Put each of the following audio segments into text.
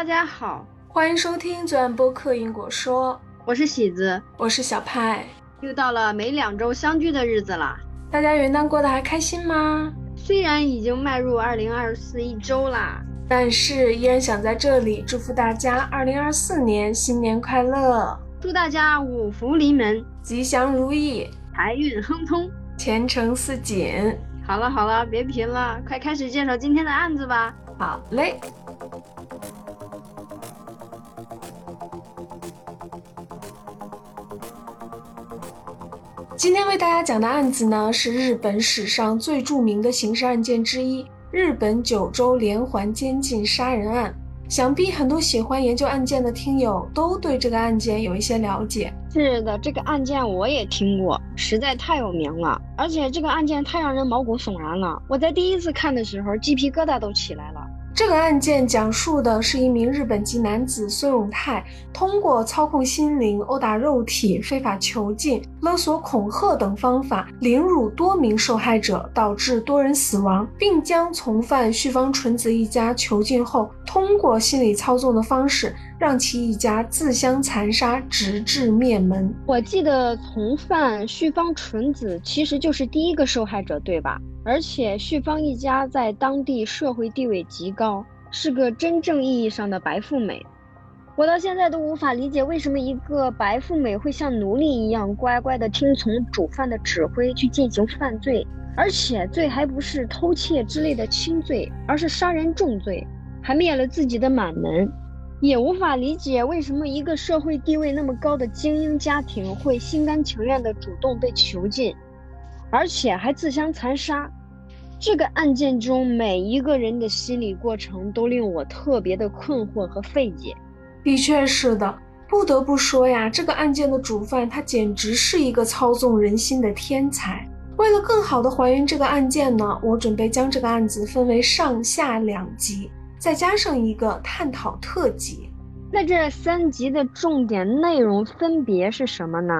大家好，欢迎收听左岸播客因果说，我是喜子，我是小派。又到了每两周相聚的日子了，大家元旦过得还开心吗？虽然已经迈入二零二四一周啦，但是依然想在这里祝福大家二零二四年新年快乐，祝大家五福临门，吉祥如意，财运亨通，前程似锦。好了好了，别贫了，快开始介绍今天的案子吧。好嘞。今天为大家讲的案子呢，是日本史上最著名的刑事案件之一——日本九州连环监禁杀人案。想必很多喜欢研究案件的听友都对这个案件有一些了解。是的，这个案件我也听过，实在太有名了，而且这个案件太让人毛骨悚然了。我在第一次看的时候，鸡皮疙瘩都起来了。这个案件讲述的是一名日本籍男子孙永泰，通过操控心灵、殴打肉体、非法囚禁、勒索、恐吓等方法，凌辱多名受害者，导致多人死亡，并将从犯旭方纯子一家囚禁后，通过心理操纵的方式，让其一家自相残杀，直至灭门。我记得从犯旭方纯子其实就是第一个受害者，对吧？而且旭方一家在当地社会地位极高，是个真正意义上的白富美。我到现在都无法理解，为什么一个白富美会像奴隶一样乖乖地听从主犯的指挥去进行犯罪，而且罪还不是偷窃之类的轻罪，而是杀人重罪，还灭了自己的满门。也无法理解为什么一个社会地位那么高的精英家庭会心甘情愿地主动被囚禁。而且还自相残杀，这个案件中每一个人的心理过程都令我特别的困惑和费解。的确是的，不得不说呀，这个案件的主犯他简直是一个操纵人心的天才。为了更好的还原这个案件呢，我准备将这个案子分为上下两集，再加上一个探讨特辑。那这三集的重点内容分别是什么呢？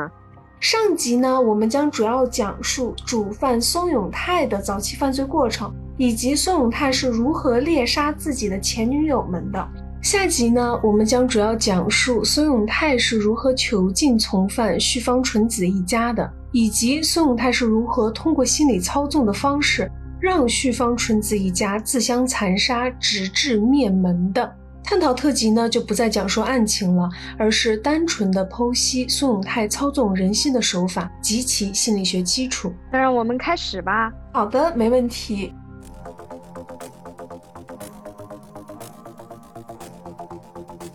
上集呢，我们将主要讲述主犯松永泰的早期犯罪过程，以及松永泰是如何猎杀自己的前女友们的。下集呢，我们将主要讲述松永泰是如何囚禁从犯旭方纯子一家的，以及松永泰是如何通过心理操纵的方式，让旭方纯子一家自相残杀，直至灭门的。探讨特辑呢，就不再讲述案情了，而是单纯的剖析孙永泰操纵人心的手法及其心理学基础。那让我们开始吧。好的，没问题。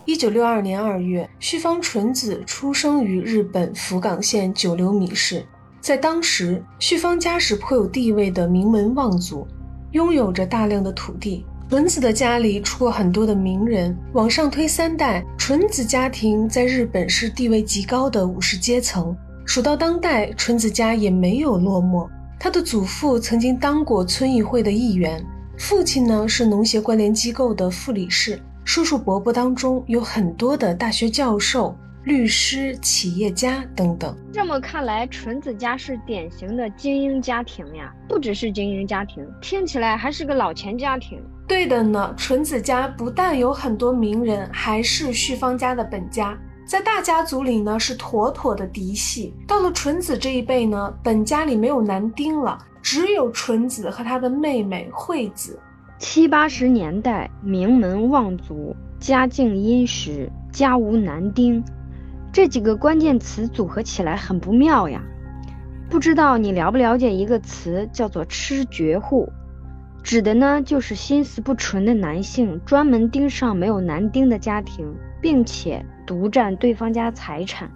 一九六二年二月，旭方纯子出生于日本福冈县九留米市，在当时，旭方家是颇有地位的名门望族，拥有着大量的土地。纯子的家里出过很多的名人，往上推三代，纯子家庭在日本是地位极高的武士阶层。数到当代，纯子家也没有落寞。他的祖父曾经当过村议会的议员，父亲呢是农协关联机构的副理事，叔叔伯伯当中有很多的大学教授。律师、企业家等等。这么看来，纯子家是典型的精英家庭呀，不只是精英家庭，听起来还是个老钱家庭。对的呢，纯子家不但有很多名人，还是旭芳家的本家，在大家族里呢是妥妥的嫡系。到了纯子这一辈呢，本家里没有男丁了，只有纯子和他的妹妹惠子。七八十年代，名门望族，家境殷实，家无男丁。这几个关键词组合起来很不妙呀，不知道你了不了解一个词叫做“吃绝户”，指的呢就是心思不纯的男性专门盯上没有男丁的家庭，并且独占对方家财产。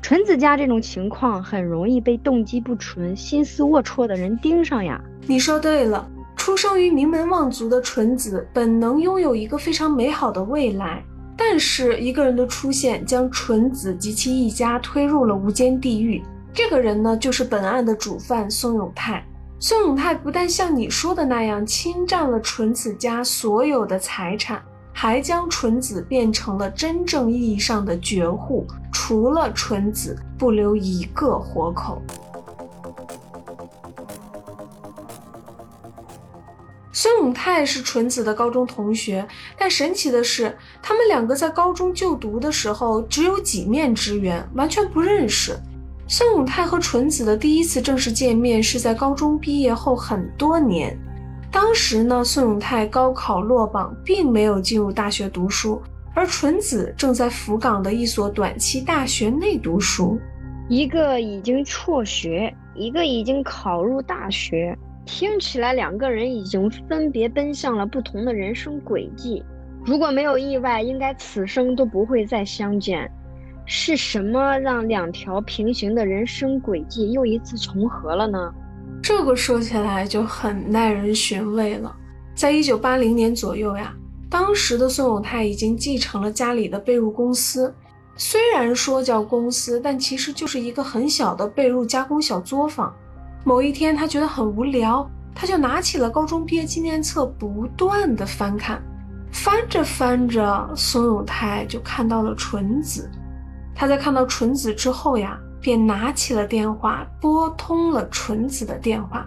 纯子家这种情况很容易被动机不纯、心思龌龊的人盯上呀。你说对了，出生于名门望族的纯子本能拥有一个非常美好的未来。但是一个人的出现，将纯子及其一家推入了无间地狱。这个人呢，就是本案的主犯宋永泰。宋永泰不但像你说的那样侵占了纯子家所有的财产，还将纯子变成了真正意义上的绝户，除了纯子，不留一个活口。孙永泰是纯子的高中同学，但神奇的是，他们两个在高中就读的时候只有几面之缘，完全不认识。孙永泰和纯子的第一次正式见面是在高中毕业后很多年。当时呢，孙永泰高考落榜，并没有进入大学读书，而纯子正在福冈的一所短期大学内读书。一个已经辍学，一个已经考入大学。听起来两个人已经分别奔向了不同的人生轨迹，如果没有意外，应该此生都不会再相见。是什么让两条平行的人生轨迹又一次重合了呢？这个说起来就很耐人寻味了。在一九八零年左右呀，当时的孙永泰已经继承了家里的被褥公司，虽然说叫公司，但其实就是一个很小的被褥加工小作坊。某一天，他觉得很无聊，他就拿起了高中毕业纪念册，不断的翻看。翻着翻着，孙永泰就看到了纯子。他在看到纯子之后呀，便拿起了电话，拨通了纯子的电话。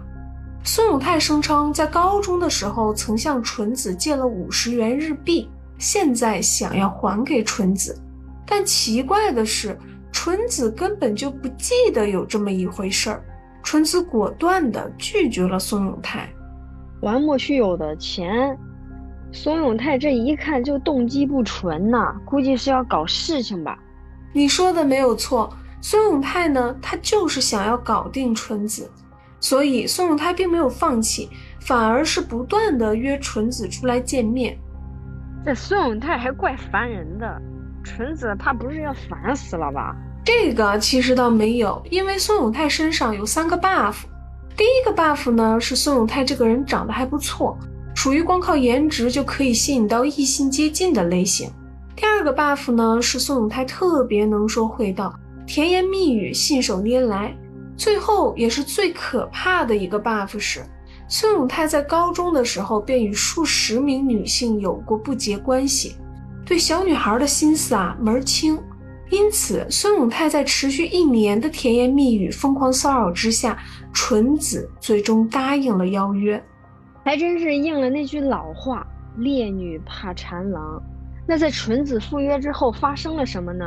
孙永泰声称，在高中的时候曾向纯子借了五十元日币，现在想要还给纯子。但奇怪的是，纯子根本就不记得有这么一回事儿。纯子果断地拒绝了孙永泰，玩莫须有的钱。孙永泰这一看就动机不纯呐，估计是要搞事情吧？你说的没有错，孙永泰呢，他就是想要搞定纯子，所以孙永泰并没有放弃，反而是不断的约纯子出来见面。这孙永泰还怪烦人的，纯子怕不是要烦死了吧？这个其实倒没有，因为孙永泰身上有三个 buff。第一个 buff 呢是孙永泰这个人长得还不错，属于光靠颜值就可以吸引到异性接近的类型。第二个 buff 呢是孙永泰特别能说会道，甜言蜜语信手拈来。最后也是最可怕的一个 buff 是，孙永泰在高中的时候便与数十名女性有过不洁关系，对小女孩的心思啊门儿清。因此，孙永泰在持续一年的甜言蜜语、疯狂骚扰之下，纯子最终答应了邀约，还真是应了那句老话：“烈女怕缠郎。”那在纯子赴约之后发生了什么呢？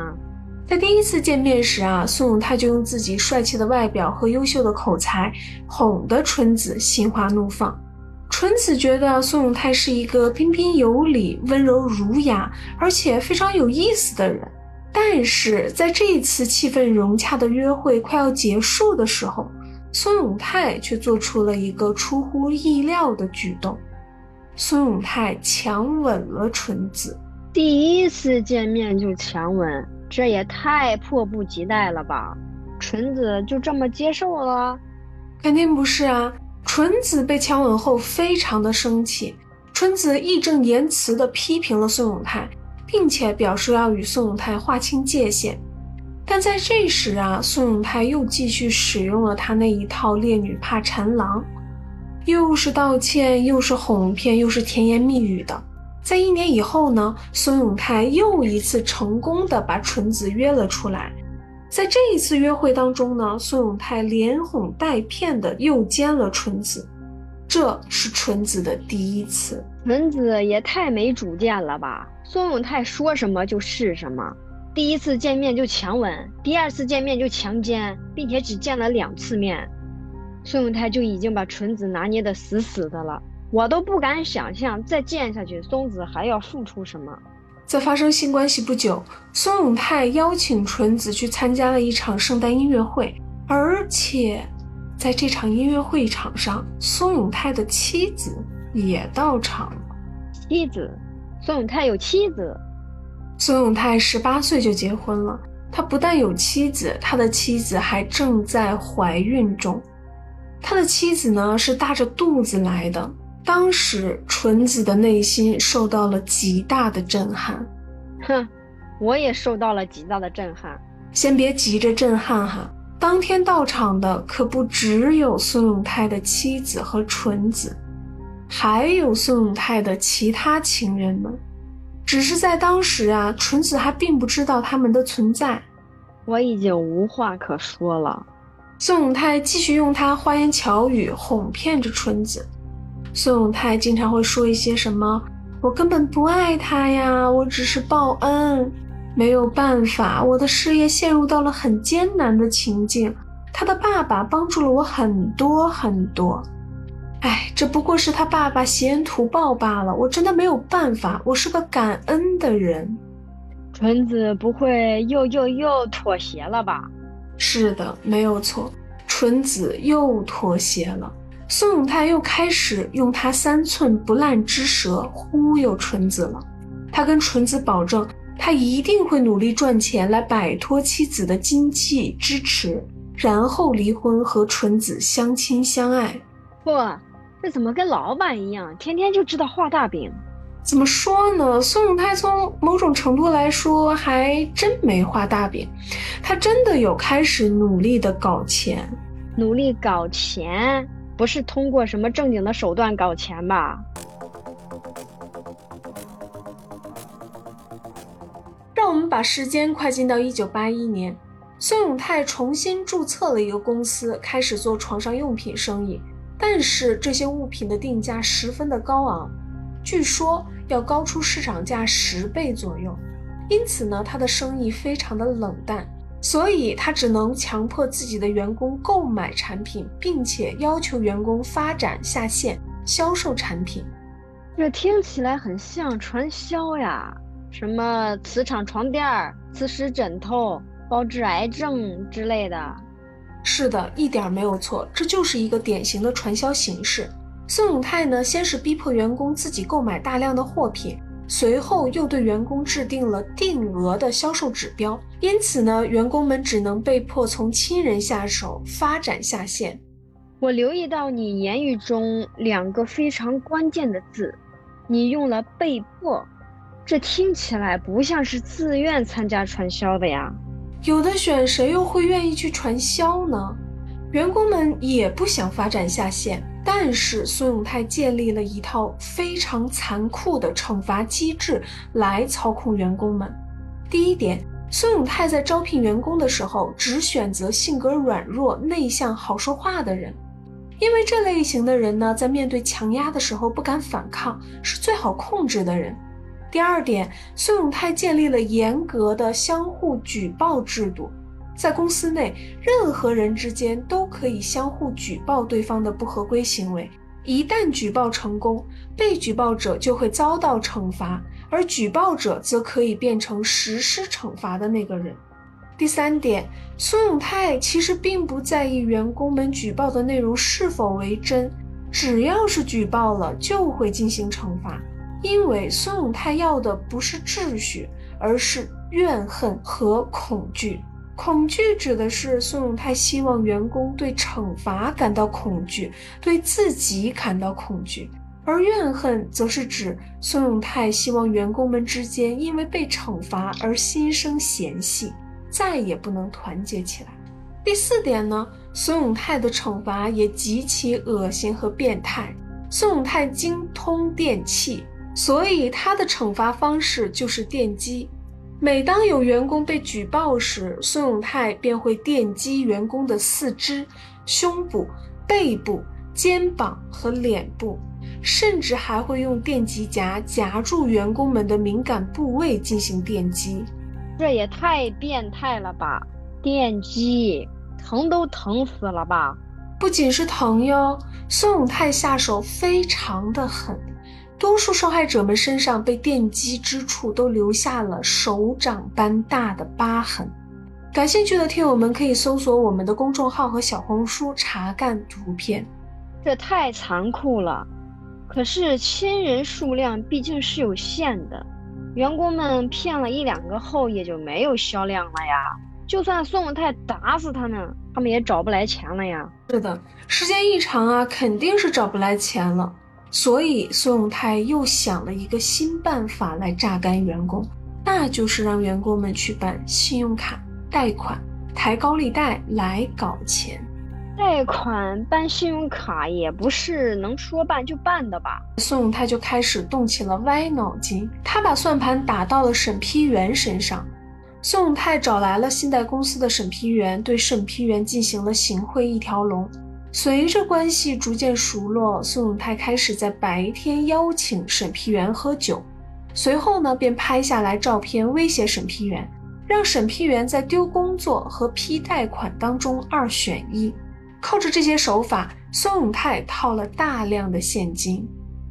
在第一次见面时啊，孙永泰就用自己帅气的外表和优秀的口才，哄得纯子心花怒放。纯子觉得孙永泰是一个彬彬有礼、温柔儒雅，而且非常有意思的人。但是在这一次气氛融洽的约会快要结束的时候，孙永泰却做出了一个出乎意料的举动。孙永泰强吻了纯子，第一次见面就强吻，这也太迫不及待了吧？纯子就这么接受了？肯定不是啊！纯子被强吻后非常的生气，纯子义正言辞地批评了孙永泰。并且表示要与宋永泰划清界限，但在这时啊，宋永泰又继续使用了他那一套“烈女怕缠郎”，又是道歉，又是哄骗，又是甜言蜜语的。在一年以后呢，宋永泰又一次成功的把纯子约了出来。在这一次约会当中呢，宋永泰连哄带骗的诱奸了纯子，这是纯子的第一次。纯子也太没主见了吧！孙永泰说什么就是什么，第一次见面就强吻，第二次见面就强奸，并且只见了两次面，孙永泰就已经把纯子拿捏得死死的了，我都不敢想象再见下去，松子还要付出什么。在发生性关系不久，孙永泰邀请纯子去参加了一场圣诞音乐会，而且在这场音乐会场上，苏永泰的妻子也到场了。妻子。孙永泰有妻子。苏永泰十八岁就结婚了，他不但有妻子，他的妻子还正在怀孕中。他的妻子呢是大着肚子来的。当时纯子的内心受到了极大的震撼。哼，我也受到了极大的震撼。先别急着震撼哈，当天到场的可不只有孙永泰的妻子和纯子。还有孙永泰的其他情人们，只是在当时啊，纯子还并不知道他们的存在。我已经无话可说了。孙永泰继续用他花言巧语哄骗着纯子。孙永泰经常会说一些什么“我根本不爱他呀，我只是报恩”，没有办法，我的事业陷入到了很艰难的情境。他的爸爸帮助了我很多很多，哎，这不过是他爸爸挟恩图报罢了。我真的没有办法，我是个感恩的人。纯子不会又又又妥协了吧？是的，没有错，纯子又妥协了。宋永泰又开始用他三寸不烂之舌忽悠纯子了。他跟纯子保证，他一定会努力赚钱来摆脱妻子的经济支持。然后离婚和纯子相亲相爱，不，这怎么跟老板一样，天天就知道画大饼？怎么说呢？宋永泰从某种程度来说还真没画大饼，他真的有开始努力的搞钱，努力搞钱，不是通过什么正经的手段搞钱吧？把时间快进到一九八一年。孙永泰重新注册了一个公司，开始做床上用品生意。但是这些物品的定价十分的高昂，据说要高出市场价十倍左右。因此呢，他的生意非常的冷淡。所以他只能强迫自己的员工购买产品，并且要求员工发展下线销售产品。这听起来很像传销呀，什么磁场床垫、磁石枕头。包治癌症之类的，是的，一点没有错，这就是一个典型的传销形式。宋永泰呢，先是逼迫员工自己购买大量的货品，随后又对员工制定了定额的销售指标，因此呢，员工们只能被迫从亲人下手，发展下线。我留意到你言语中两个非常关键的字，你用了“被迫”，这听起来不像是自愿参加传销的呀。有的选，谁又会愿意去传销呢？员工们也不想发展下线，但是孙永泰建立了一套非常残酷的惩罚机制来操控员工们。第一点，孙永泰在招聘员工的时候只选择性格软弱、内向、好说话的人，因为这类型的人呢，在面对强压的时候不敢反抗，是最好控制的人。第二点，孙永泰建立了严格的相互举报制度，在公司内，任何人之间都可以相互举报对方的不合规行为。一旦举报成功，被举报者就会遭到惩罚，而举报者则可以变成实施惩罚的那个人。第三点，孙永泰其实并不在意员工们举报的内容是否为真，只要是举报了，就会进行惩罚。因为孙永泰要的不是秩序，而是怨恨和恐惧。恐惧指的是孙永泰希望员工对惩罚感到恐惧，对自己感到恐惧；而怨恨则是指孙永泰希望员工们之间因为被惩罚而心生嫌隙，再也不能团结起来。第四点呢，孙永泰的惩罚也极其恶心和变态。孙永泰精通电器。所以他的惩罚方式就是电击。每当有员工被举报时，孙永泰便会电击员工的四肢、胸部、背部、肩膀和脸部，甚至还会用电击夹夹住员工们的敏感部位进行电击。这也太变态了吧！电击，疼都疼死了吧？不仅是疼哟，孙永泰下手非常的狠。多数受害者们身上被电击之处都留下了手掌般大的疤痕。感兴趣的听友们可以搜索我们的公众号和小红书查看图片。这太残酷了，可是亲人数量毕竟是有限的，员工们骗了一两个后也就没有销量了呀。就算宋永泰打死他们，他们也找不来钱了呀。是的，时间一长啊，肯定是找不来钱了。所以，宋永泰又想了一个新办法来榨干员工，那就是让员工们去办信用卡贷款、抬高利贷来搞钱。贷款办信用卡也不是能说办就办的吧？宋永泰就开始动起了歪脑筋，他把算盘打到了审批员身上。宋永泰找来了信贷公司的审批员，对审批员进行了行贿一条龙。随着关系逐渐熟络，宋永泰开始在白天邀请审批员喝酒，随后呢，便拍下来照片威胁审批员，让审批员在丢工作和批贷款当中二选一。靠着这些手法，宋永泰套了大量的现金。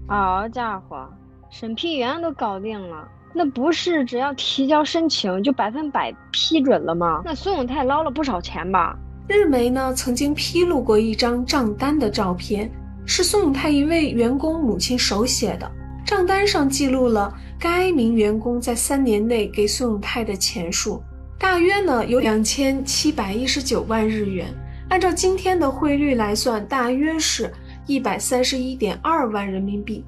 好家伙，审批员都搞定了，那不是只要提交申请就百分百批准了吗？那宋永泰捞了不少钱吧？日媒呢曾经披露过一张账单的照片，是宋永泰一位员工母亲手写的。账单上记录了该名员工在三年内给宋永泰的钱数，大约呢有两千七百一十九万日元，按照今天的汇率来算，大约是一百三十一点二万人民币。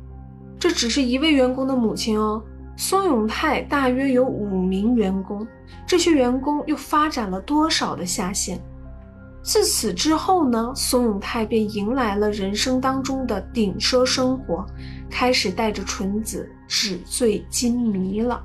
这只是一位员工的母亲哦，宋永泰大约有五名员工，这些员工又发展了多少的下线？自此之后呢，宋永泰便迎来了人生当中的顶奢生活，开始带着纯子纸醉金迷了。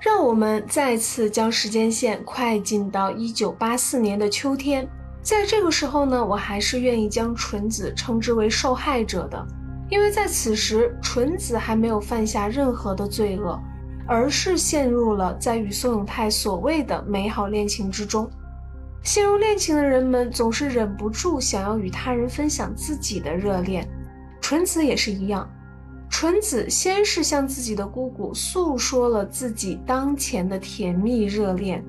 让我们再次将时间线快进到一九八四年的秋天，在这个时候呢，我还是愿意将纯子称之为受害者的，因为在此时纯子还没有犯下任何的罪恶。而是陷入了在与宋永泰所谓的美好恋情之中。陷入恋情的人们总是忍不住想要与他人分享自己的热恋，纯子也是一样。纯子先是向自己的姑姑诉说了自己当前的甜蜜热恋，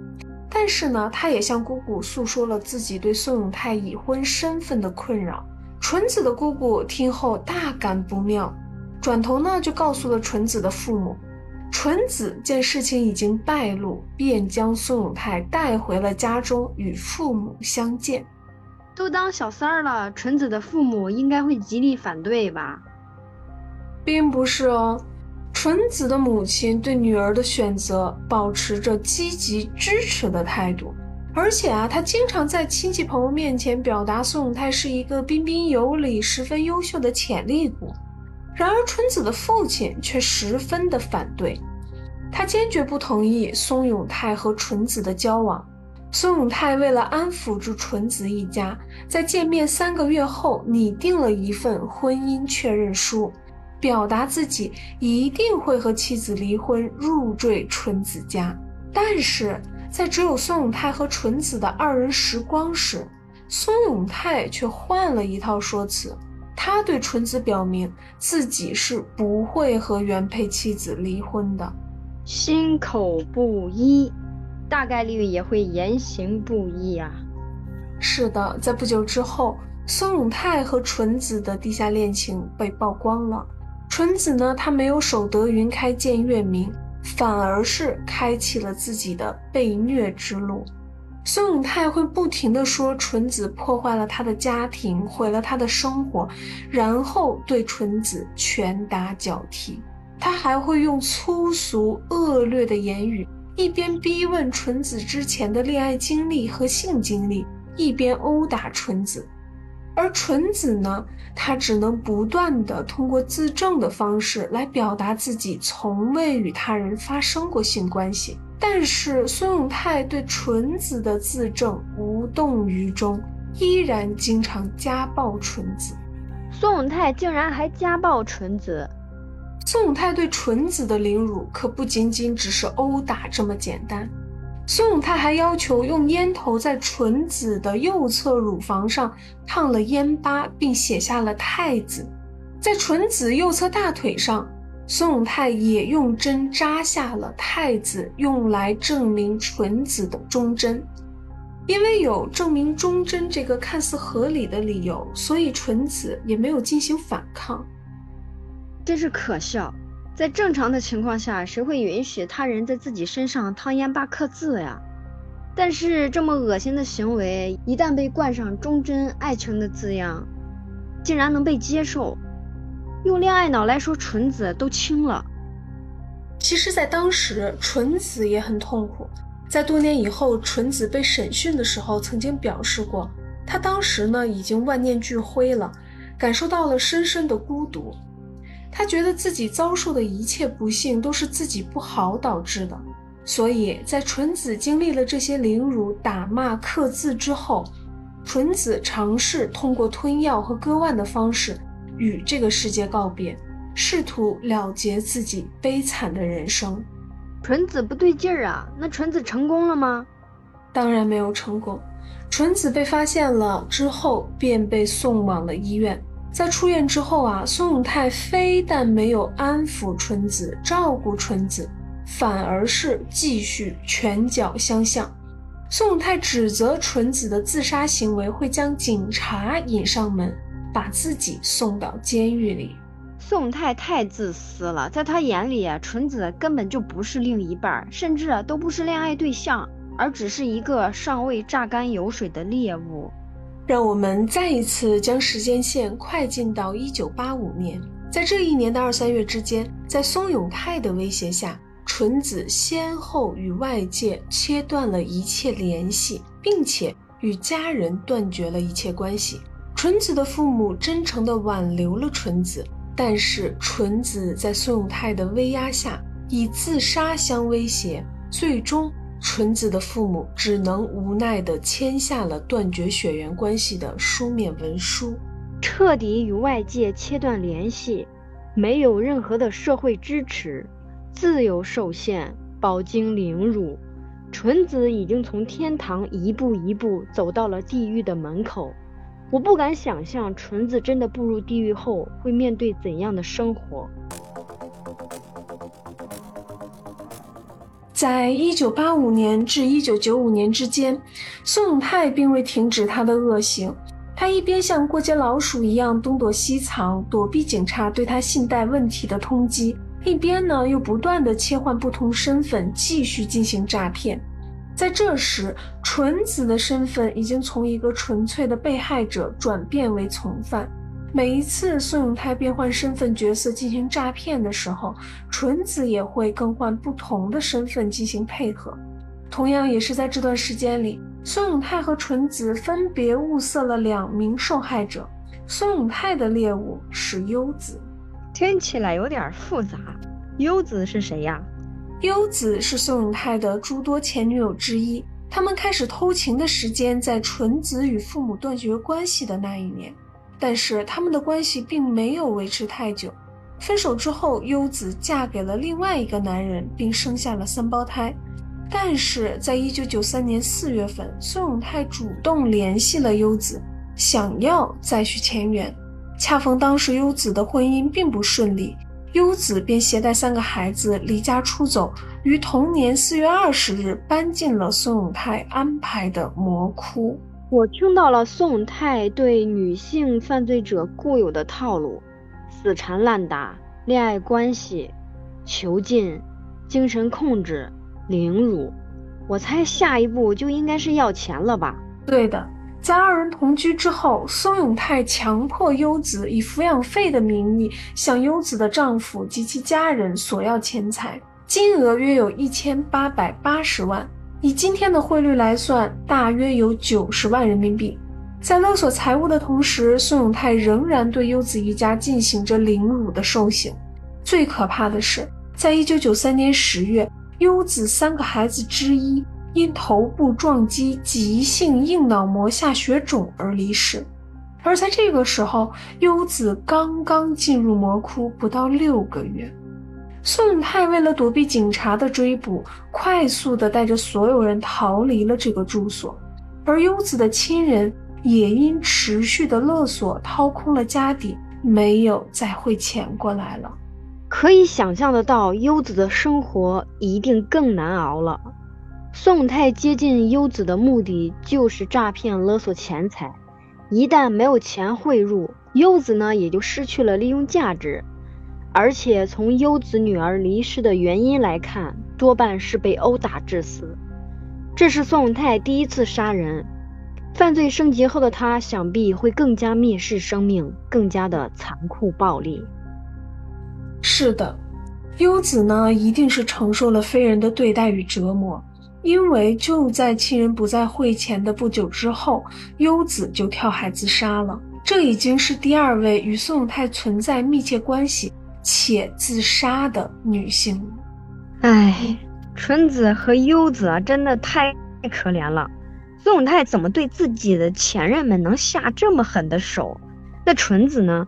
但是呢，她也向姑姑诉说了自己对宋永泰已婚身份的困扰。纯子的姑姑听后大感不妙，转头呢就告诉了纯子的父母。纯子见事情已经败露，便将宋永泰带回了家中与父母相见。都当小三儿了，纯子的父母应该会极力反对吧？并不是哦，纯子的母亲对女儿的选择保持着积极支持的态度，而且啊，她经常在亲戚朋友面前表达宋永泰是一个彬彬有礼、十分优秀的潜力股。然而，纯子的父亲却十分的反对，他坚决不同意松永泰和纯子的交往。松永泰为了安抚住纯子一家，在见面三个月后拟定了一份婚姻确认书，表达自己一定会和妻子离婚，入赘纯子家。但是在只有松永泰和纯子的二人时光时，松永泰却换了一套说辞。他对纯子表明自己是不会和原配妻子离婚的，心口不一，大概率也会言行不一啊。是的，在不久之后，孙永泰和纯子的地下恋情被曝光了。纯子呢，她没有守得云开见月明，反而是开启了自己的被虐之路。孙永泰会不停地说纯子破坏了他的家庭，毁了他的生活，然后对纯子拳打脚踢。他还会用粗俗恶劣的言语，一边逼问纯子之前的恋爱经历和性经历，一边殴打纯子。而纯子呢，她只能不断地通过自证的方式来表达自己从未与他人发生过性关系。但是孙永泰对纯子的自证无动于衷，依然经常家暴纯子。孙永泰竟然还家暴纯子。孙永泰对纯子的凌辱可不仅仅只是殴打这么简单。孙永泰还要求用烟头在纯子的右侧乳房上烫了烟疤，并写下了“太子”。在纯子右侧大腿上。孙永泰也用针扎下了太子用来证明纯子的忠贞，因为有证明忠贞这个看似合理的理由，所以纯子也没有进行反抗。真是可笑，在正常的情况下，谁会允许他人在自己身上烫烟疤刻字呀？但是这么恶心的行为，一旦被冠上忠贞爱情的字样，竟然能被接受。用恋爱脑来说，纯子都轻了。其实，在当时，纯子也很痛苦。在多年以后，纯子被审讯的时候，曾经表示过，她当时呢已经万念俱灰了，感受到了深深的孤独。她觉得自己遭受的一切不幸都是自己不好导致的。所以在纯子经历了这些凌辱、打骂、刻字之后，纯子尝试通过吞药和割腕的方式与这个世界告别，试图了结自己悲惨的人生。纯子不对劲儿啊！那纯子成功了吗？当然没有成功。纯子被发现了之后，便被送往了医院。在出院之后啊，宋永泰非但没有安抚纯子、照顾纯子。反而是继续拳脚相向。宋永泰指责纯子的自杀行为会将警察引上门，把自己送到监狱里。宋太太自私了，在他眼里，纯子根本就不是另一半，甚至都不是恋爱对象，而只是一个尚未榨干油水的猎物。让我们再一次将时间线快进到一九八五年，在这一年的二三月之间，在松永泰的威胁下。纯子先后与外界切断了一切联系，并且与家人断绝了一切关系。纯子的父母真诚地挽留了纯子，但是纯子在宋永泰的威压下，以自杀相威胁。最终，纯子的父母只能无奈地签下了断绝血缘关系的书面文书，彻底与外界切断联系，没有任何的社会支持。自由受限，饱经凌辱，纯子已经从天堂一步一步走到了地狱的门口。我不敢想象，纯子真的步入地狱后会面对怎样的生活。在一九八五年至一九九五年之间，宋永泰并未停止他的恶行。他一边像过街老鼠一样东躲西藏，躲避警察对他信贷问题的通缉。一边呢，又不断的切换不同身份，继续进行诈骗。在这时，纯子的身份已经从一个纯粹的被害者转变为从犯。每一次宋永泰变换身份角色进行诈骗的时候，纯子也会更换不同的身份进行配合。同样也是在这段时间里，宋永泰和纯子分别物色了两名受害者。宋永泰的猎物是优子。听起来有点复杂。优子是谁呀？优子是宋永泰的诸多前女友之一。他们开始偷情的时间在纯子与父母断绝关系的那一年，但是他们的关系并没有维持太久。分手之后，优子嫁给了另外一个男人，并生下了三胞胎。但是在一九九三年四月份，宋永泰主动联系了优子，想要再续前缘。恰逢当时优子的婚姻并不顺利，优子便携带三个孩子离家出走，于同年四月二十日搬进了宋永泰安排的魔窟。我听到了宋永泰对女性犯罪者固有的套路：死缠烂打、恋爱关系、囚禁、精神控制、凌辱。我猜下一步就应该是要钱了吧？对的。在二人同居之后，松永泰强迫优子以抚养费的名义向优子的丈夫及其家人索要钱财，金额约有一千八百八十万，以今天的汇率来算，大约有九十万人民币。在勒索财物的同时，宋永泰仍然对优子一家进行着凌辱的受刑。最可怕的是，在一九九三年十月，优子三个孩子之一。因头部撞击急性硬脑膜下血肿而离世，而在这个时候，优子刚刚进入魔窟不到六个月。宋太为了躲避警察的追捕，快速地带着所有人逃离了这个住所，而优子的亲人也因持续的勒索掏空了家底，没有再汇钱过来了。可以想象得到，优子的生活一定更难熬了。宋永泰接近优子的目的就是诈骗勒索钱财，一旦没有钱汇入，优子呢也就失去了利用价值。而且从优子女儿离世的原因来看，多半是被殴打致死。这是宋永泰第一次杀人，犯罪升级后的他想必会更加蔑视生命，更加的残酷暴力。是的，优子呢一定是承受了非人的对待与折磨。因为就在亲人不在会前的不久之后，优子就跳海自杀了。这已经是第二位与宋永泰存在密切关系且自杀的女性。唉，纯子和优子啊真的太可怜了。宋永泰怎么对自己的前任们能下这么狠的手？那纯子呢？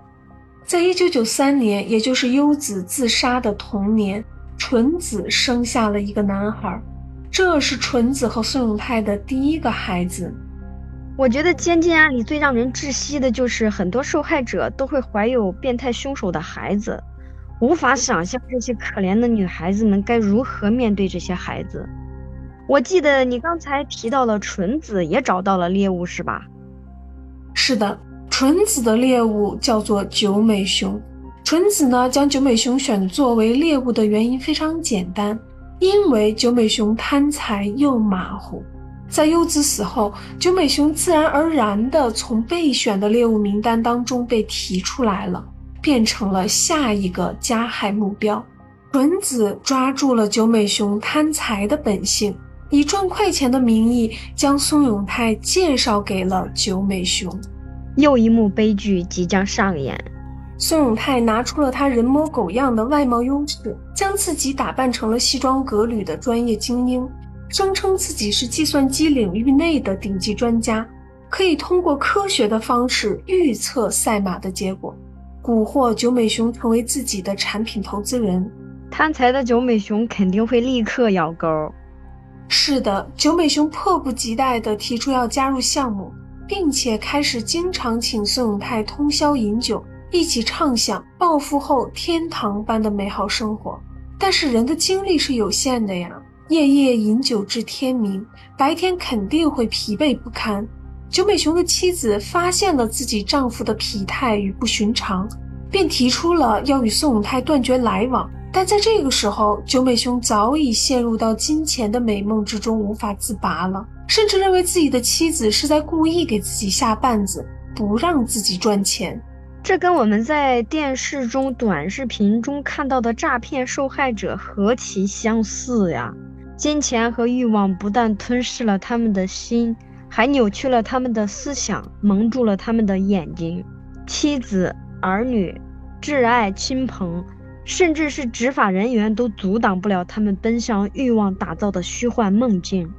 在一九九三年，也就是优子自杀的同年，纯子生下了一个男孩，这是纯子和孙永泰的第一个孩子。我觉得监禁案里最让人窒息的就是很多受害者都会怀有变态凶手的孩子，无法想象这些可怜的女孩子们该如何面对这些孩子。我记得你刚才提到了纯子也找到了猎物，是吧？是的，纯子的猎物叫做九美熊。纯子呢，将九美熊选作为猎物的原因非常简单，因为九美熊贪财又马虎。在优子死后，九美熊自然而然地从备选的猎物名单当中被提出来了，变成了下一个加害目标。纯子抓住了九美熊贪财的本性，以赚快钱的名义将宋永泰介绍给了九美熊。又一幕悲剧即将上演。宋永泰拿出了他人模狗样的外貌优势，将自己打扮成了西装革履的专业精英。声称自己是计算机领域内的顶级专家，可以通过科学的方式预测赛马的结果，蛊惑九美熊成为自己的产品投资人。贪财的九美熊肯定会立刻咬钩。是的，九美熊迫不及待地提出要加入项目，并且开始经常请孙永泰通宵饮酒，一起畅想暴富后天堂般的美好生活。但是人的精力是有限的呀。夜夜饮酒至天明，白天肯定会疲惫不堪。九美雄的妻子发现了自己丈夫的疲态与不寻常，便提出了要与宋永泰断绝来往。但在这个时候，九美雄早已陷入到金钱的美梦之中，无法自拔了，甚至认为自己的妻子是在故意给自己下绊子，不让自己赚钱。这跟我们在电视中、短视频中看到的诈骗受害者何其相似呀！金钱和欲望不但吞噬了他们的心，还扭曲了他们的思想，蒙住了他们的眼睛。妻子、儿女、挚爱亲朋，甚至是执法人员，都阻挡不了他们奔向欲望打造的虚幻梦境。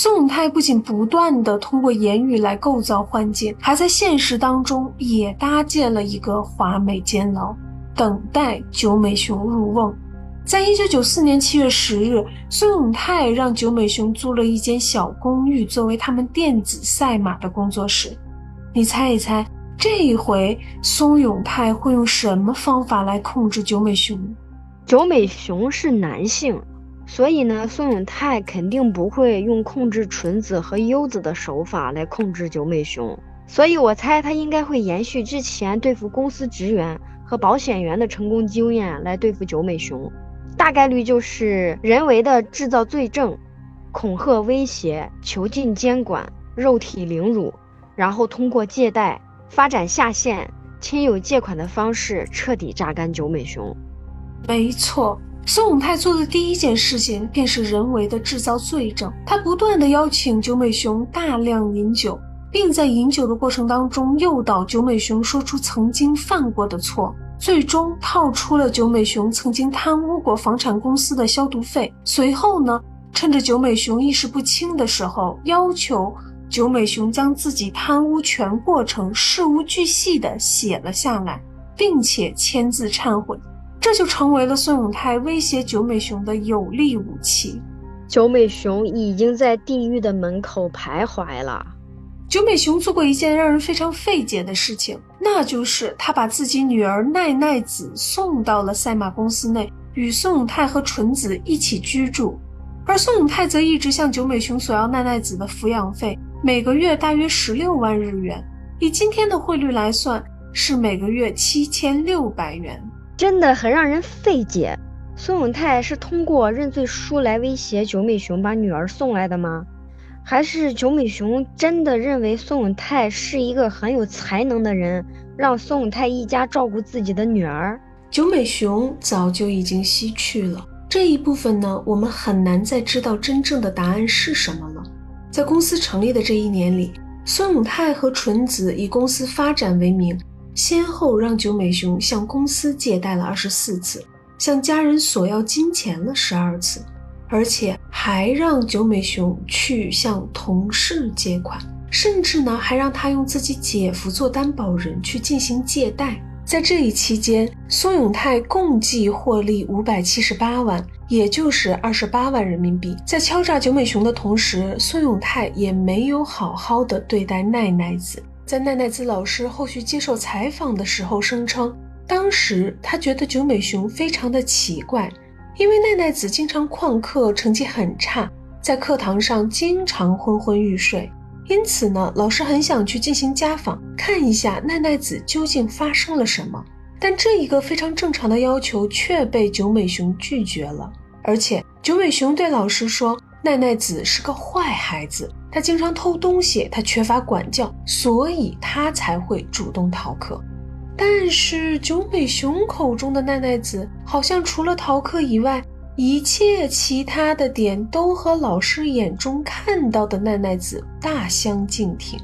宋永泰不仅不断地通过言语来构造幻境，还在现实当中也搭建了一个华美监牢，等待九美雄入瓮。在一九九四年七月十日，宋永泰让九美雄租了一间小公寓作为他们电子赛马的工作室。你猜一猜，这一回宋永泰会用什么方法来控制九美雄？九美雄是男性，所以呢，宋永泰肯定不会用控制纯子和优子的手法来控制九美雄。所以我猜他应该会延续之前对付公司职员和保险员的成功经验来对付九美雄。大概率就是人为的制造罪证，恐吓、威胁、囚禁、监管、肉体凌辱，然后通过借贷发展下线、亲友借款的方式彻底榨干九美雄。没错，孙永泰做的第一件事情便是人为的制造罪证。他不断的邀请九美雄大量饮酒，并在饮酒的过程当中诱导九美雄说出曾经犯过的错。最终套出了九美雄曾经贪污过房产公司的消毒费。随后呢，趁着九美雄意识不清的时候，要求九美雄将自己贪污全过程事无巨细的写了下来，并且签字忏悔。这就成为了孙永泰威胁九美雄的有力武器。九美雄已经在地狱的门口徘徊了。九美雄做过一件让人非常费解的事情，那就是他把自己女儿奈奈子送到了赛马公司内，与宋永泰和纯子一起居住，而宋永泰则一直向九美雄索要奈奈子的抚养费，每个月大约十六万日元，以今天的汇率来算，是每个月七千六百元，真的很让人费解。孙永泰是通过认罪书来威胁九美雄把女儿送来的吗？还是九美雄真的认为孙永泰是一个很有才能的人，让孙永泰一家照顾自己的女儿。九美雄早就已经西去了，这一部分呢，我们很难再知道真正的答案是什么了。在公司成立的这一年里，孙永泰和纯子以公司发展为名，先后让九美雄向公司借贷了二十四次，向家人索要金钱了十二次。而且还让九美雄去向同事借款，甚至呢还让他用自己姐夫做担保人去进行借贷。在这一期间，孙永泰共计获利五百七十八万，也就是二十八万人民币。在敲诈九美雄的同时，孙永泰也没有好好的对待奈奈子。在奈奈子老师后续接受采访的时候，声称当时他觉得九美雄非常的奇怪。因为奈奈子经常旷课，成绩很差，在课堂上经常昏昏欲睡，因此呢，老师很想去进行家访，看一下奈奈子究竟发生了什么。但这一个非常正常的要求却被九美雄拒绝了，而且九美雄对老师说，奈奈子是个坏孩子，她经常偷东西，她缺乏管教，所以她才会主动逃课。但是九美雄口中的奈奈子，好像除了逃课以外，一切其他的点都和老师眼中看到的奈奈子大相径庭。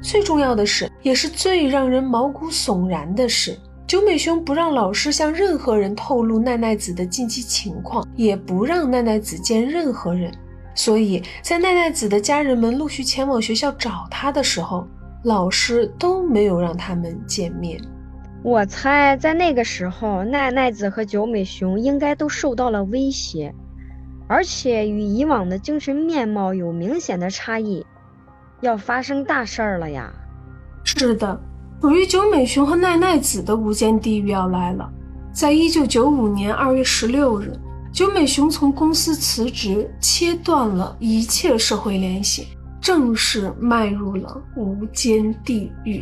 最重要的是，也是最让人毛骨悚然的是，九美雄不让老师向任何人透露奈奈子的近期情况，也不让奈奈子见任何人。所以在奈奈子的家人们陆续前往学校找他的时候，老师都没有让他们见面。我猜，在那个时候，奈奈子和九美雄应该都受到了威胁，而且与以往的精神面貌有明显的差异，要发生大事儿了呀！是的，属于九美雄和奈奈子的无间地狱要来了。在一九九五年二月十六日，九美雄从公司辞职，切断了一切社会联系，正式迈入了无间地狱。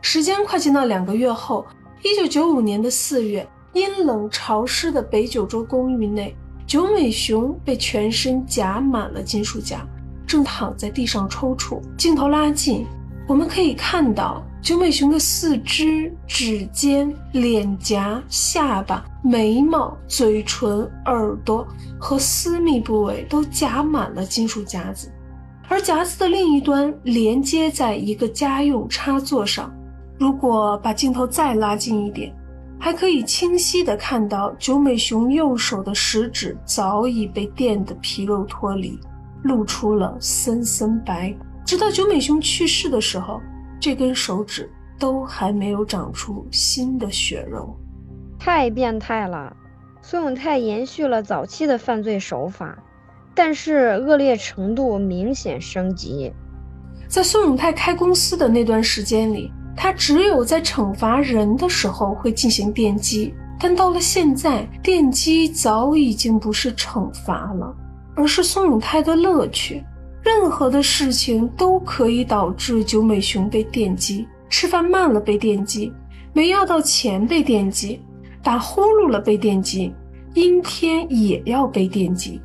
时间快进到两个月后，一九九五年的四月，阴冷潮湿的北九州公寓内，九美雄被全身夹满了金属夹，正躺在地上抽搐。镜头拉近，我们可以看到九美熊的四肢、指尖、脸颊、下巴、眉毛、嘴唇、耳朵和私密部位都夹满了金属夹子，而夹子的另一端连接在一个家用插座上。如果把镜头再拉近一点，还可以清晰地看到九美熊右手的食指早已被电得皮肉脱离，露出了森森白。直到九美雄去世的时候，这根手指都还没有长出新的血肉。太变态了！孙永泰延续了早期的犯罪手法，但是恶劣程度明显升级。在孙永泰开公司的那段时间里。他只有在惩罚人的时候会进行电击，但到了现在，电击早已经不是惩罚了，而是宋永泰的乐趣。任何的事情都可以导致九美雄被电击：吃饭慢了被电击，没要到钱被电击，打呼噜了被电击，阴天也要被电击，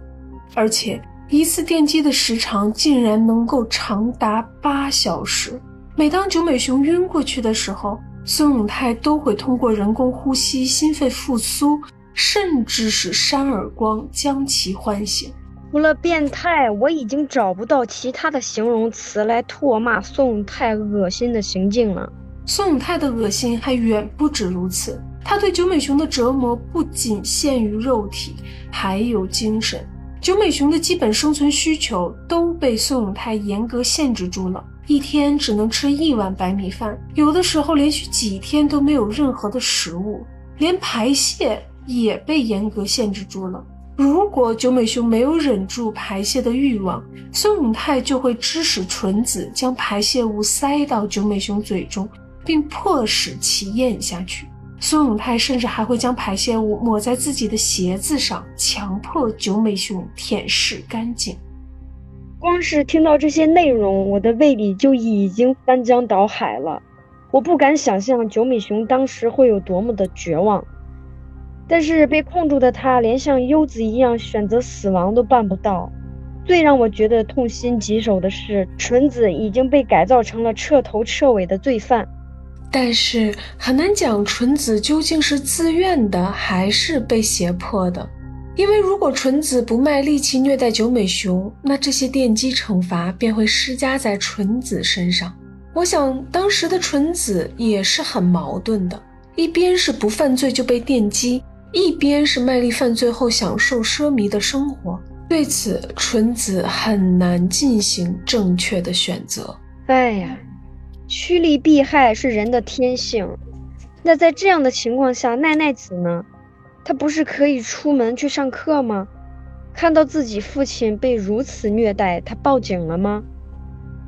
而且一次电击的时长竟然能够长达八小时。每当九美雄晕过去的时候，孙永泰都会通过人工呼吸、心肺复苏，甚至是扇耳光将其唤醒。除了变态，我已经找不到其他的形容词来唾骂宋永泰恶心的行径了。宋永泰的恶心还远不止如此，他对九美熊的折磨不仅限于肉体，还有精神。九美熊的基本生存需求都被宋永泰严格限制住了。一天只能吃一碗白米饭，有的时候连续几天都没有任何的食物，连排泄也被严格限制住了。如果九美熊没有忍住排泄的欲望，孙永泰就会指使纯子将排泄物塞到九美熊嘴中，并迫使其咽下去。孙永泰甚至还会将排泄物抹在自己的鞋子上，强迫九美熊舔舐干净。光是听到这些内容，我的胃里就已经翻江倒海了。我不敢想象九美熊当时会有多么的绝望，但是被控住的他连像优子一样选择死亡都办不到。最让我觉得痛心疾首的是，纯子已经被改造成了彻头彻尾的罪犯。但是很难讲纯子究竟是自愿的还是被胁迫的。因为如果纯子不卖力气虐待九美雄，那这些电击惩罚便会施加在纯子身上。我想当时的纯子也是很矛盾的。一边是不犯罪就被电击，一边是卖力犯罪后享受奢靡的生活。对此，纯子很难进行正确的选择。哎呀，趋利避害是人的天性。那在这样的情况下，奈奈子呢？她不是可以出门去上课吗？看到自己父亲被如此虐待，她报警了吗？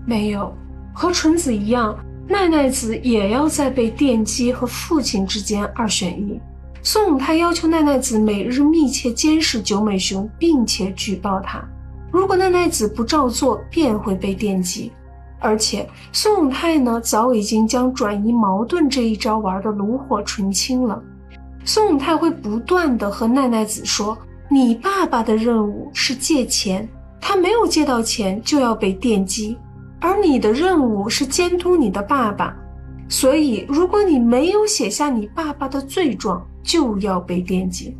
没有，和纯子一样，奈奈子也要在被电击和父亲之间二选一。宋永泰要求奈奈子每日密切监视九美雄，并且举报他。如果奈奈子不照做，便会被电击。而且宋永泰呢，早已经将转移矛盾这一招玩的炉火纯青了。宋永泰会不断的和奈奈子说：“你爸爸的任务是借钱，他没有借到钱就要被电击；而你的任务是监督你的爸爸，所以如果你没有写下你爸爸的罪状，就要被电击。”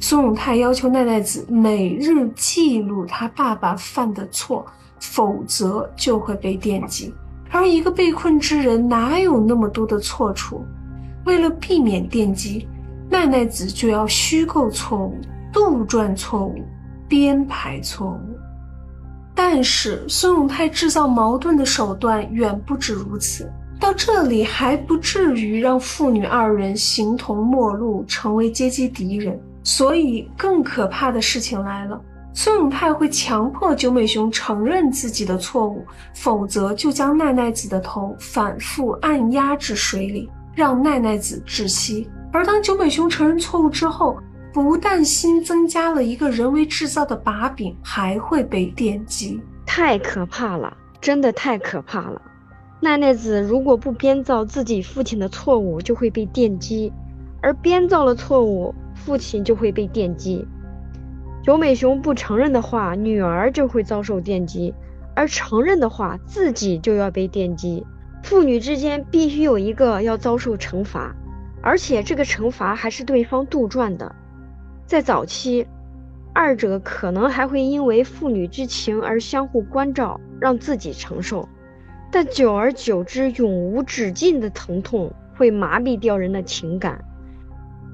孙永泰要求奈奈子每日记录他爸爸犯的错，否则就会被电击。而一个被困之人哪有那么多的错处？为了避免电击。奈奈子就要虚构错误、杜撰错误、编排错误，但是孙永泰制造矛盾的手段远不止如此。到这里还不至于让父女二人形同陌路，成为阶级敌人。所以更可怕的事情来了：孙永泰会强迫九美雄承认自己的错误，否则就将奈奈子的头反复按压至水里，让奈奈子窒息。而当九美雄承认错误之后，不但新增加了一个人为制造的把柄，还会被电击，太可怕了！真的太可怕了。奈奈子如果不编造自己父亲的错误，就会被电击；而编造了错误，父亲就会被电击。九美雄不承认的话，女儿就会遭受电击；而承认的话，自己就要被电击。父女之间必须有一个要遭受惩罚。而且这个惩罚还是对方杜撰的，在早期，二者可能还会因为父女之情而相互关照，让自己承受，但久而久之，永无止境的疼痛会麻痹掉人的情感，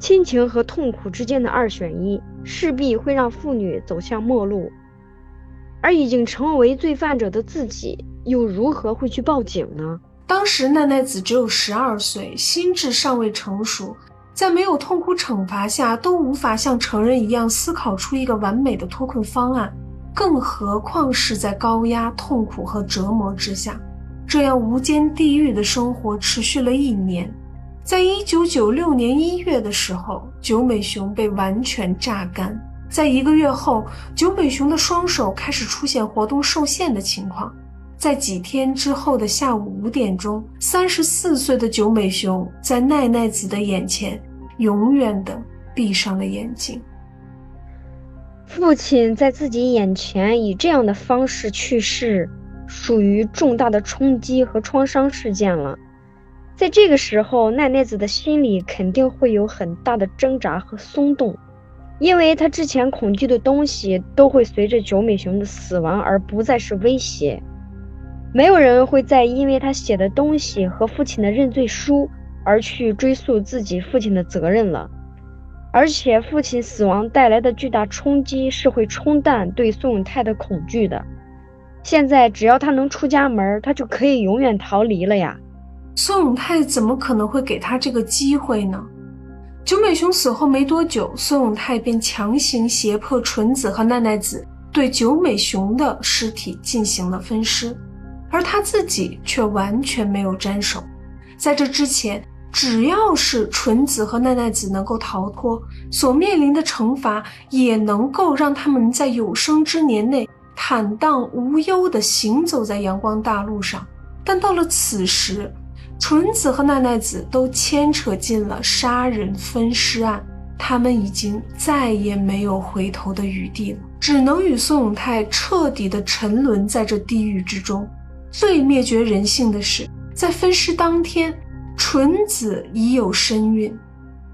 亲情和痛苦之间的二选一，势必会让父女走向末路，而已经成为罪犯者的自己，又如何会去报警呢？当时奈奈子只有十二岁，心智尚未成熟，在没有痛苦惩罚下，都无法像成人一样思考出一个完美的脱困方案，更何况是在高压、痛苦和折磨之下。这样无间地狱的生活持续了一年，在一九九六年一月的时候，九美雄被完全榨干。在一个月后，九美雄的双手开始出现活动受限的情况。在几天之后的下午五点钟，三十四岁的九美雄在奈奈子的眼前，永远的闭上了眼睛。父亲在自己眼前以这样的方式去世，属于重大的冲击和创伤事件了。在这个时候，奈奈子的心里肯定会有很大的挣扎和松动，因为他之前恐惧的东西都会随着九美雄的死亡而不再是威胁。没有人会再因为他写的东西和父亲的认罪书而去追溯自己父亲的责任了，而且父亲死亡带来的巨大冲击是会冲淡对宋永泰的恐惧的。现在只要他能出家门，他就可以永远逃离了呀。宋永泰怎么可能会给他这个机会呢？九美雄死后没多久，宋永泰便强行胁迫纯子和奈奈子对九美雄的尸体进行了分尸。而他自己却完全没有沾手。在这之前，只要是纯子和奈奈子能够逃脱，所面临的惩罚也能够让他们在有生之年内坦荡无忧地行走在阳光大路上。但到了此时，纯子和奈奈子都牵扯进了杀人分尸案，他们已经再也没有回头的余地了，只能与宋永泰彻底地沉沦在这地狱之中。最灭绝人性的是，在分尸当天，纯子已有身孕。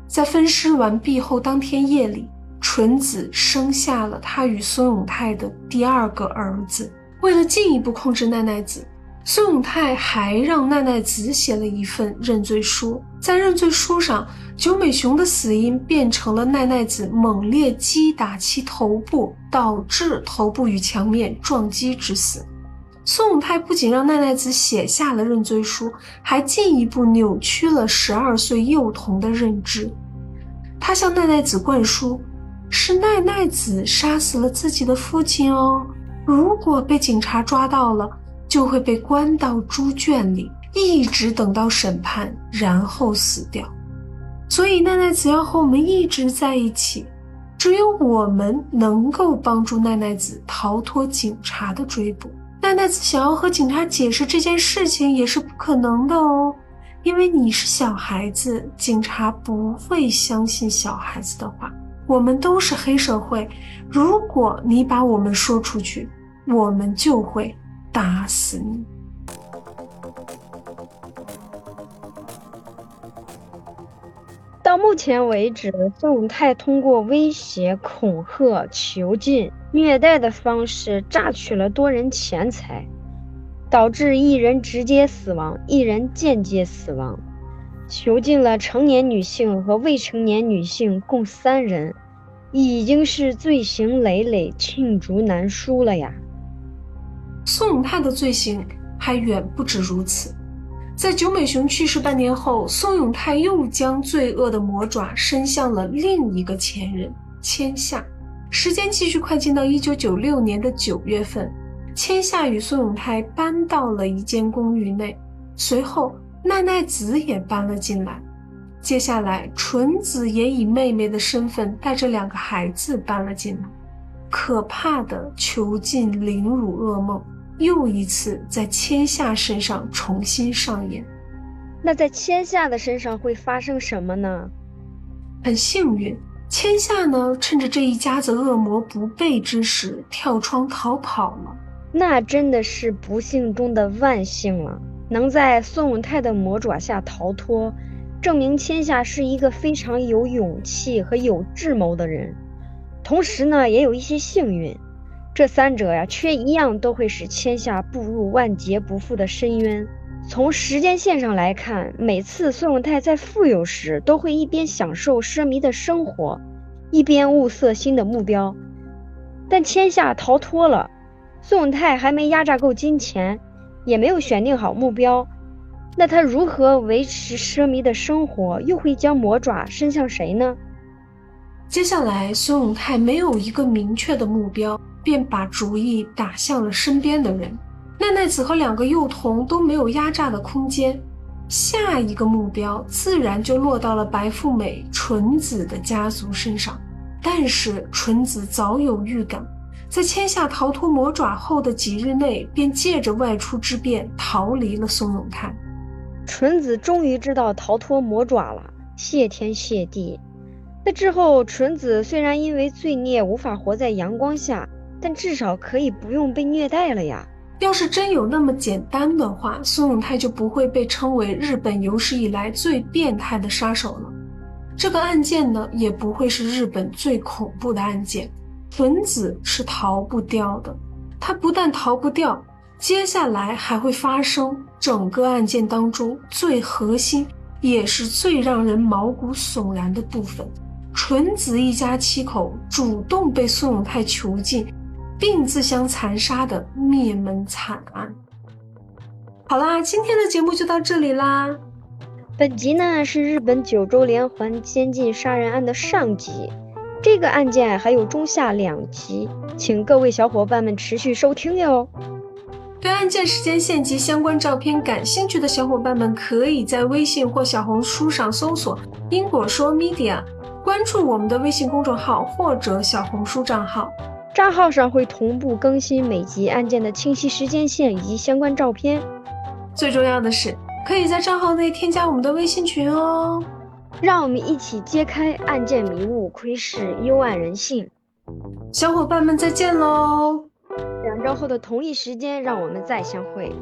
在分尸完毕后，当天夜里，纯子生下了她与孙永泰的第二个儿子。为了进一步控制奈奈子，孙永泰还让奈奈子写了一份认罪书，在认罪书上，九美雄的死因变成了奈奈子猛烈击打其头部，导致头部与墙面撞击致死。孙永泰不仅让奈奈子写下了认罪书，还进一步扭曲了十二岁幼童的认知。他向奈奈子灌输：“是奈奈子杀死了自己的父亲哦，如果被警察抓到了。”就会被关到猪圈里，一直等到审判，然后死掉。所以奈奈子要和我们一直在一起，只有我们能够帮助奈奈子逃脱警察的追捕。奈奈子想要和警察解释这件事情也是不可能的哦，因为你是小孩子，警察不会相信小孩子的话。我们都是黑社会，如果你把我们说出去，我们就会。打死你！到目前为止，宋永泰通过威胁、恐吓、囚禁、虐待的方式榨取了多人钱财，导致一人直接死亡，一人间接死亡，囚禁了成年女性和未成年女性共三人，已经是罪行累累、罄竹难书了呀。宋永泰的罪行还远不止如此，在九美雄去世半年后，宋永泰又将罪恶的魔爪伸向了另一个前任千夏。时间继续快进到一九九六年的九月份，千夏与宋永泰搬到了一间公寓内，随后奈奈子也搬了进来，接下来纯子也以妹妹的身份带着两个孩子搬了进来。可怕的囚禁凌辱噩梦又一次在千夏身上重新上演。那在千夏的身上会发生什么呢？很幸运，千夏呢趁着这一家子恶魔不备之时跳窗逃跑了。那真的是不幸中的万幸了，能在宋永泰的魔爪下逃脱，证明千夏是一个非常有勇气和有智谋的人。同时呢，也有一些幸运，这三者呀，缺一样都会使千夏步入万劫不复的深渊。从时间线上来看，每次宋永泰在富有时，都会一边享受奢靡的生活，一边物色新的目标。但千夏逃脱了，宋永泰还没压榨够金钱，也没有选定好目标，那他如何维持奢靡的生活，又会将魔爪伸向谁呢？接下来，孙永泰没有一个明确的目标，便把主意打向了身边的人。奈奈子和两个幼童都没有压榨的空间，下一个目标自然就落到了白富美纯子的家族身上。但是纯子早有预感，在签下逃脱魔爪后的几日内，便借着外出之便逃离了松永泰。纯子终于知道逃脱魔爪了，谢天谢地。那之后，纯子虽然因为罪孽无法活在阳光下，但至少可以不用被虐待了呀。要是真有那么简单的话，松永泰就不会被称为日本有史以来最变态的杀手了。这个案件呢，也不会是日本最恐怖的案件。纯子是逃不掉的，他不但逃不掉，接下来还会发生整个案件当中最核心，也是最让人毛骨悚然的部分。纯子一家七口主动被孙永泰囚禁，并自相残杀的灭门惨案。好啦，今天的节目就到这里啦。本集呢是日本九州连环监禁杀人案的上集，这个案件还有中下两集，请各位小伙伴们持续收听哟。对案件时间线及相关照片感兴趣的小伙伴们，可以在微信或小红书上搜索“因果说 media”。关注我们的微信公众号或者小红书账号，账号上会同步更新每集案件的清晰时间线以及相关照片。最重要的是，可以在账号内添加我们的微信群哦。让我们一起揭开案件迷雾，窥视幽暗人性。小伙伴们再见喽！两周后的同一时间，让我们再相会。